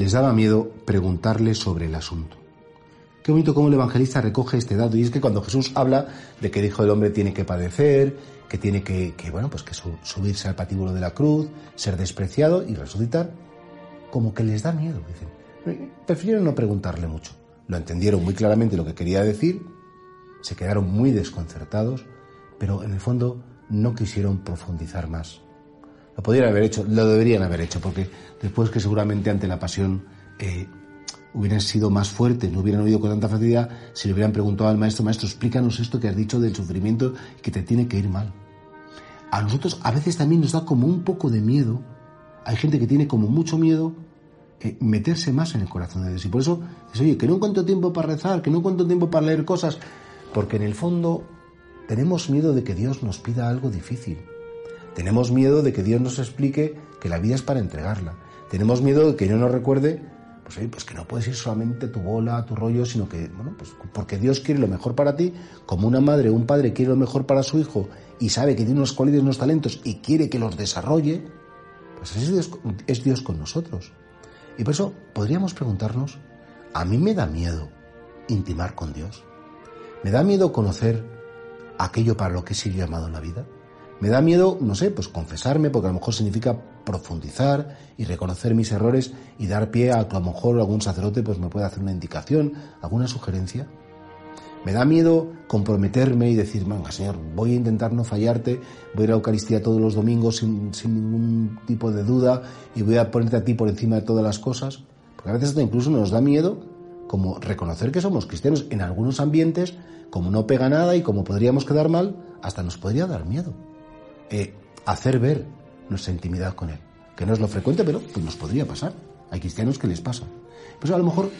Les daba miedo preguntarle sobre el asunto. Qué bonito cómo el evangelista recoge este dato. Y es que cuando Jesús habla de que el Hijo del Hombre tiene que padecer, que tiene que, bueno, pues que subirse al patíbulo de la cruz, ser despreciado y resucitar, como que les da miedo. Dicen, prefirieron no preguntarle mucho. Lo entendieron muy claramente lo que quería decir, se quedaron muy desconcertados, pero en el fondo no quisieron profundizar más. Lo podrían haber hecho, lo deberían haber hecho, porque después que seguramente ante la pasión eh, hubieran sido más fuertes, no hubieran oído con tanta facilidad, si le hubieran preguntado al maestro, maestro, explícanos esto que has dicho del sufrimiento que te tiene que ir mal. A nosotros a veces también nos da como un poco de miedo, hay gente que tiene como mucho miedo eh, meterse más en el corazón de Dios. Y por eso dice, oye, que no encuentro tiempo para rezar, que no encuentro tiempo para leer cosas, porque en el fondo tenemos miedo de que Dios nos pida algo difícil. Tenemos miedo de que Dios nos explique que la vida es para entregarla. Tenemos miedo de que no nos recuerde pues, pues que no puedes ir solamente tu bola, tu rollo, sino que, bueno, pues porque Dios quiere lo mejor para ti, como una madre o un padre quiere lo mejor para su hijo y sabe que tiene unos cualidades, unos talentos y quiere que los desarrolle, pues es Dios, es Dios con nosotros. Y por eso podríamos preguntarnos, a mí me da miedo intimar con Dios. Me da miedo conocer aquello para lo que he sido llamado en la vida. Me da miedo, no sé, pues confesarme, porque a lo mejor significa profundizar y reconocer mis errores y dar pie a que a lo mejor algún sacerdote pues me pueda hacer una indicación, alguna sugerencia. Me da miedo comprometerme y decir, venga, Señor, voy a intentar no fallarte, voy a ir a Eucaristía todos los domingos sin, sin ningún tipo de duda y voy a ponerte a ti por encima de todas las cosas. Porque a veces incluso nos da miedo como reconocer que somos cristianos en algunos ambientes, como no pega nada y como podríamos quedar mal, hasta nos podría dar miedo. Eh, hacer ver nuestra intimidad con Él. Que no es lo frecuente, pero pues nos podría pasar. Hay cristianos que les pasa. Pues a lo mejor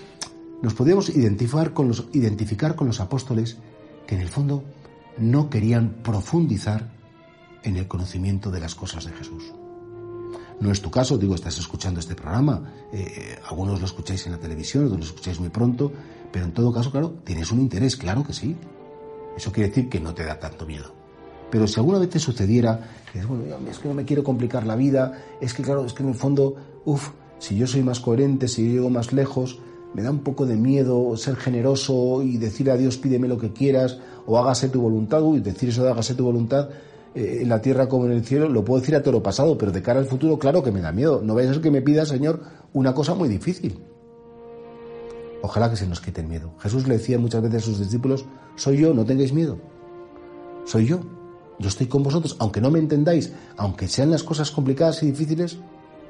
nos podríamos identificar con, los, identificar con los apóstoles que en el fondo no querían profundizar en el conocimiento de las cosas de Jesús. No es tu caso, digo, estás escuchando este programa, eh, algunos lo escucháis en la televisión, otros lo escucháis muy pronto, pero en todo caso, claro, tienes un interés, claro que sí. Eso quiere decir que no te da tanto miedo. Pero si alguna vez te sucediera, es que no me quiero complicar la vida, es que claro, es que en el fondo, uff, si yo soy más coherente, si yo llego más lejos, me da un poco de miedo ser generoso y decir a Dios pídeme lo que quieras o hágase tu voluntad, uy, decir eso de hágase tu voluntad eh, en la tierra como en el cielo, lo puedo decir a toro pasado, pero de cara al futuro, claro que me da miedo. No vaya a ser que me pida, Señor, una cosa muy difícil. Ojalá que se nos quite el miedo. Jesús le decía muchas veces a sus discípulos, soy yo, no tengáis miedo. Soy yo. Yo estoy con vosotros, aunque no me entendáis, aunque sean las cosas complicadas y difíciles,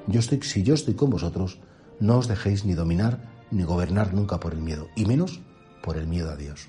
yo estoy, si yo estoy con vosotros, no os dejéis ni dominar ni gobernar nunca por el miedo, y menos por el miedo a Dios.